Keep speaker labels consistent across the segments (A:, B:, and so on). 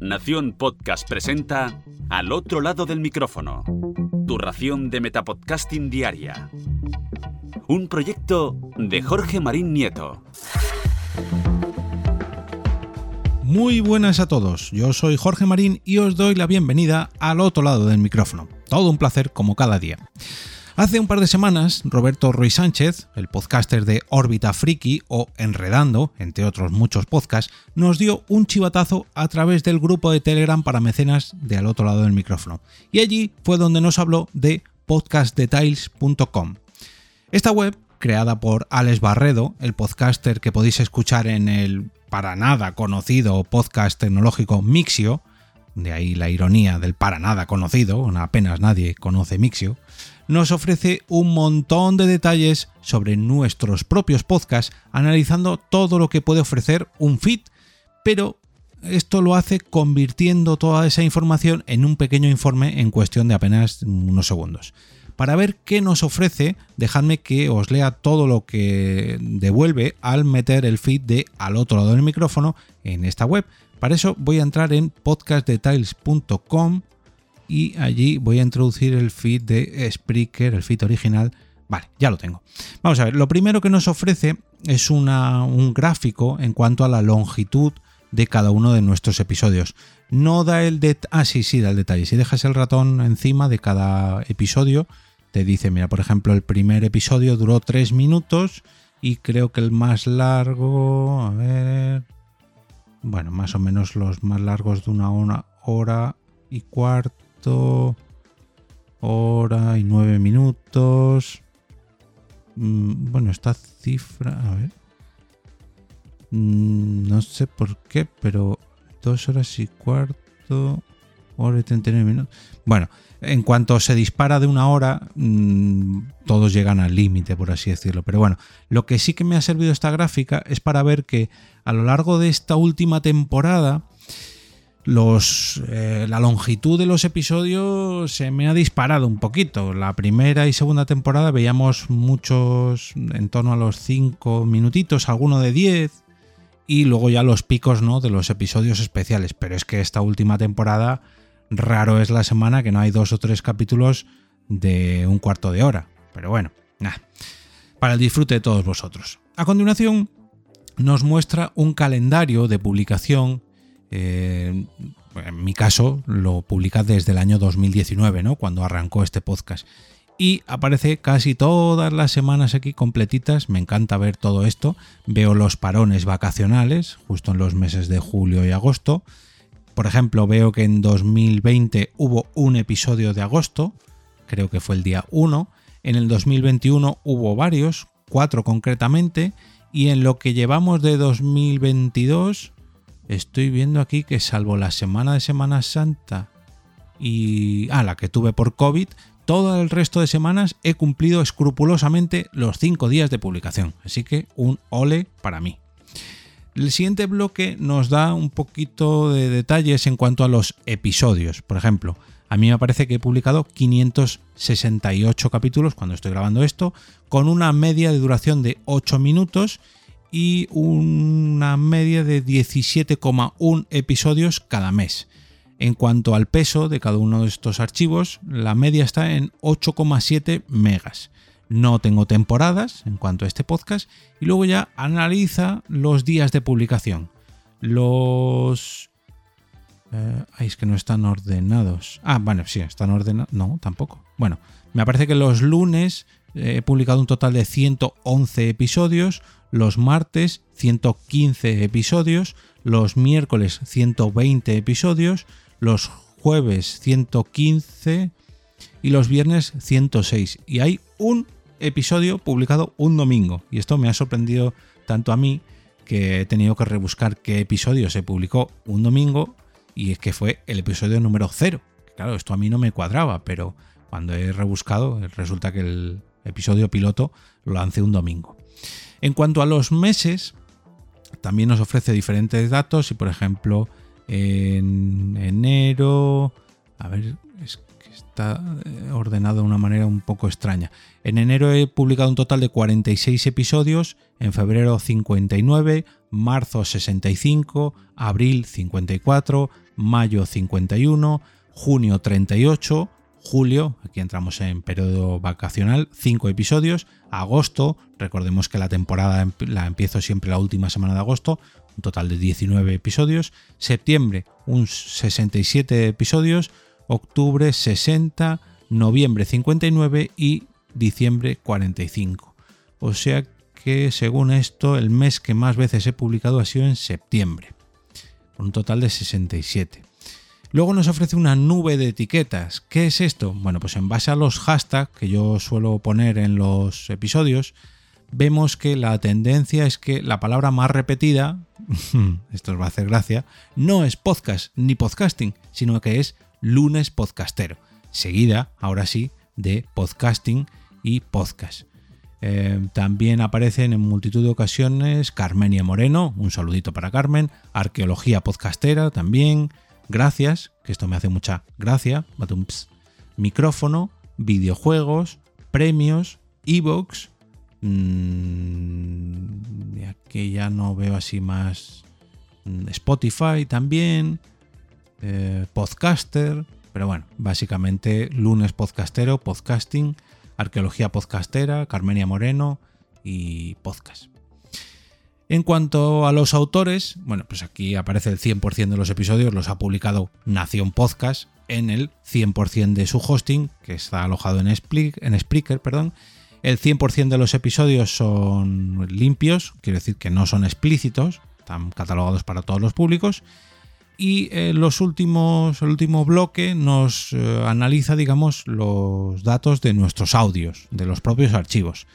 A: Nación Podcast presenta Al otro lado del micrófono. Tu ración de Metapodcasting Diaria. Un proyecto de Jorge Marín Nieto.
B: Muy buenas a todos, yo soy Jorge Marín y os doy la bienvenida al otro lado del micrófono. Todo un placer como cada día. Hace un par de semanas, Roberto Ruiz Sánchez, el podcaster de Órbita Friki o Enredando, entre otros muchos podcasts, nos dio un chivatazo a través del grupo de Telegram para mecenas de al otro lado del micrófono. Y allí fue donde nos habló de podcastdetails.com. Esta web, creada por Alex Barredo, el podcaster que podéis escuchar en el para nada conocido podcast tecnológico Mixio, de ahí la ironía del para nada conocido, apenas nadie conoce Mixio, nos ofrece un montón de detalles sobre nuestros propios podcasts, analizando todo lo que puede ofrecer un feed, pero esto lo hace convirtiendo toda esa información en un pequeño informe en cuestión de apenas unos segundos. Para ver qué nos ofrece, dejadme que os lea todo lo que devuelve al meter el feed de al otro lado del micrófono en esta web. Para eso voy a entrar en podcastdetails.com y allí voy a introducir el feed de Spreaker, el feed original. Vale, ya lo tengo. Vamos a ver, lo primero que nos ofrece es un gráfico en cuanto a la longitud de cada uno de nuestros episodios. No da el detalle. Ah, sí, sí, da el detalle. Si dejas el ratón encima de cada episodio, te dice, mira, por ejemplo, el primer episodio duró 3 minutos y creo que el más largo, a ver, bueno, más o menos los más largos de una hora y cuarto hora y nueve minutos. Mm, bueno, esta cifra, a ver. Mm, no sé por qué, pero dos horas y cuarto, hora y 39 minutos. Bueno, en cuanto se dispara de una hora, mm, todos llegan al límite, por así decirlo. Pero bueno, lo que sí que me ha servido esta gráfica es para ver que a lo largo de esta última temporada, eh, la longitud de los episodios se me ha disparado un poquito. La primera y segunda temporada veíamos muchos en torno a los 5 minutitos, alguno de 10, y luego ya los picos ¿no? de los episodios especiales. Pero es que esta última temporada raro es la semana que no hay dos o tres capítulos de un cuarto de hora. Pero bueno, nada. Para el disfrute de todos vosotros. A continuación nos muestra un calendario de publicación eh, en mi caso lo publica desde el año 2019, ¿no? Cuando arrancó este podcast. Y aparece casi todas las semanas aquí completitas. Me encanta ver todo esto. Veo los parones vacacionales, justo en los meses de julio y agosto. Por ejemplo, veo que en 2020 hubo un episodio de agosto, creo que fue el día 1. En el 2021 hubo varios, cuatro concretamente. Y en lo que llevamos de 2022 Estoy viendo aquí que salvo la semana de Semana Santa y ah, la que tuve por COVID, todo el resto de semanas he cumplido escrupulosamente los 5 días de publicación. Así que un ole para mí. El siguiente bloque nos da un poquito de detalles en cuanto a los episodios. Por ejemplo, a mí me parece que he publicado 568 capítulos cuando estoy grabando esto, con una media de duración de 8 minutos y una media de 17,1 episodios cada mes. En cuanto al peso de cada uno de estos archivos, la media está en 8,7 megas. No tengo temporadas en cuanto a este podcast y luego ya analiza los días de publicación. Los... Eh, es que no están ordenados. Ah, bueno, sí, están ordenados. No, tampoco. Bueno, me parece que los lunes he publicado un total de 111 episodios, los martes 115 episodios, los miércoles 120 episodios, los jueves 115 y los viernes 106. Y hay un episodio publicado un domingo. Y esto me ha sorprendido tanto a mí que he tenido que rebuscar qué episodio se publicó un domingo y es que fue el episodio número 0. Claro, esto a mí no me cuadraba, pero cuando he rebuscado resulta que el episodio piloto lo lancé un domingo. En cuanto a los meses, también nos ofrece diferentes datos y por ejemplo en enero, a ver, es que está eh, ordenado de una manera un poco extraña. En enero he publicado un total de 46 episodios, en febrero 59, marzo 65, abril 54, mayo 51, junio 38, julio, aquí entramos en periodo vacacional, 5 episodios, agosto, recordemos que la temporada la empiezo siempre la última semana de agosto, un total de 19 episodios, septiembre, un 67 episodios, octubre 60, noviembre 59 y diciembre 45. O sea que según esto el mes que más veces he publicado ha sido en septiembre, un total de 67. Luego nos ofrece una nube de etiquetas. ¿Qué es esto? Bueno, pues en base a los hashtags que yo suelo poner en los episodios, vemos que la tendencia es que la palabra más repetida, esto os va a hacer gracia, no es podcast ni podcasting, sino que es lunes podcastero, seguida, ahora sí, de podcasting y podcast. Eh, también aparecen en multitud de ocasiones Carmenia Moreno, un saludito para Carmen, Arqueología Podcastera también, gracias, que esto me hace mucha gracia, micrófono, videojuegos, premios, ebooks, mmm, aquí ya no veo así más mm, Spotify también, eh, podcaster, pero bueno, básicamente lunes podcastero, podcasting, arqueología podcastera, Carmenia Moreno y podcast. En cuanto a los autores, bueno, pues aquí aparece el 100% de los episodios, los ha publicado Nación Podcast en el 100% de su hosting, que está alojado en, Spreaker, perdón. El 100% de los episodios son limpios, quiere decir que no son explícitos, están catalogados para todos los públicos. Y eh, los últimos, el último bloque nos eh, analiza, digamos, los datos de nuestros audios, de los propios archivos.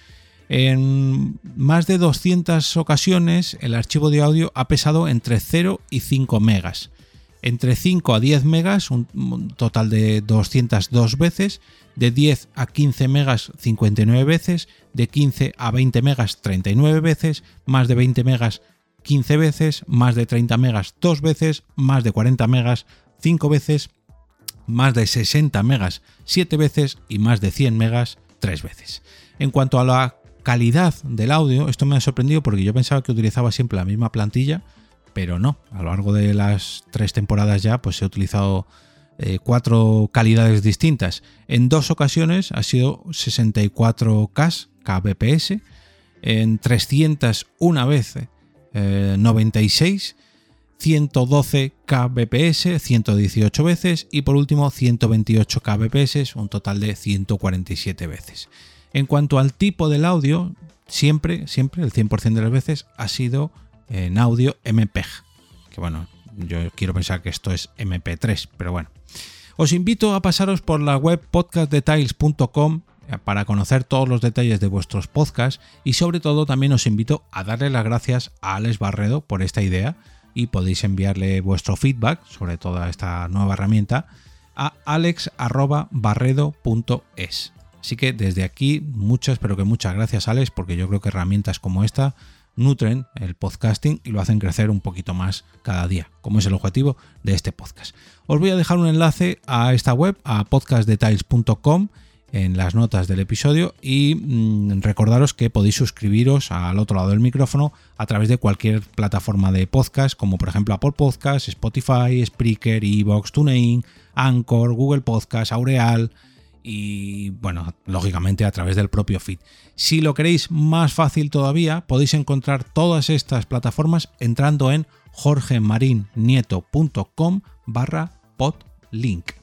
B: En más de 200 ocasiones el archivo de audio ha pesado entre 0 y 5 megas. Entre 5 a 10 megas, un total de 202 veces. De 10 a 15 megas, 59 veces. De 15 a 20 megas, 39 veces. Más de 20 megas, 15 veces. Más de 30 megas, 2 veces. Más de 40 megas, 5 veces. Más de 60 megas, 7 veces. Y más de 100 megas, 3 veces. En cuanto a la calidad del audio, esto me ha sorprendido porque yo pensaba que utilizaba siempre la misma plantilla, pero no. A lo largo de las tres temporadas ya, pues he utilizado eh, cuatro calidades distintas. En dos ocasiones ha sido 64K kbps, en 301 vez 96, 112 kbps, 118 veces y por último 128 kbps, un total de 147 veces. En cuanto al tipo del audio, siempre, siempre, el 100% de las veces ha sido en audio MPEG. Que bueno, yo quiero pensar que esto es MP3, pero bueno. Os invito a pasaros por la web podcastdetails.com eh, para conocer todos los detalles de vuestros podcasts y sobre todo también os invito a darle las gracias a Alex Barredo por esta idea y podéis enviarle vuestro feedback sobre toda esta nueva herramienta a alex.barredo.es. Así que desde aquí, muchas, pero que muchas gracias, Alex, porque yo creo que herramientas como esta nutren el podcasting y lo hacen crecer un poquito más cada día, como es el objetivo de este podcast. Os voy a dejar un enlace a esta web, a podcastdetails.com en las notas del episodio y mm, recordaros que podéis suscribiros al otro lado del micrófono a través de cualquier plataforma de podcast, como por ejemplo Apple Podcasts, Spotify, Spreaker, Evox, TuneIn, Anchor, Google Podcasts, Aureal, y bueno, lógicamente a través del propio feed. Si lo queréis más fácil todavía, podéis encontrar todas estas plataformas entrando en jorgemarinieto.com barra podlink.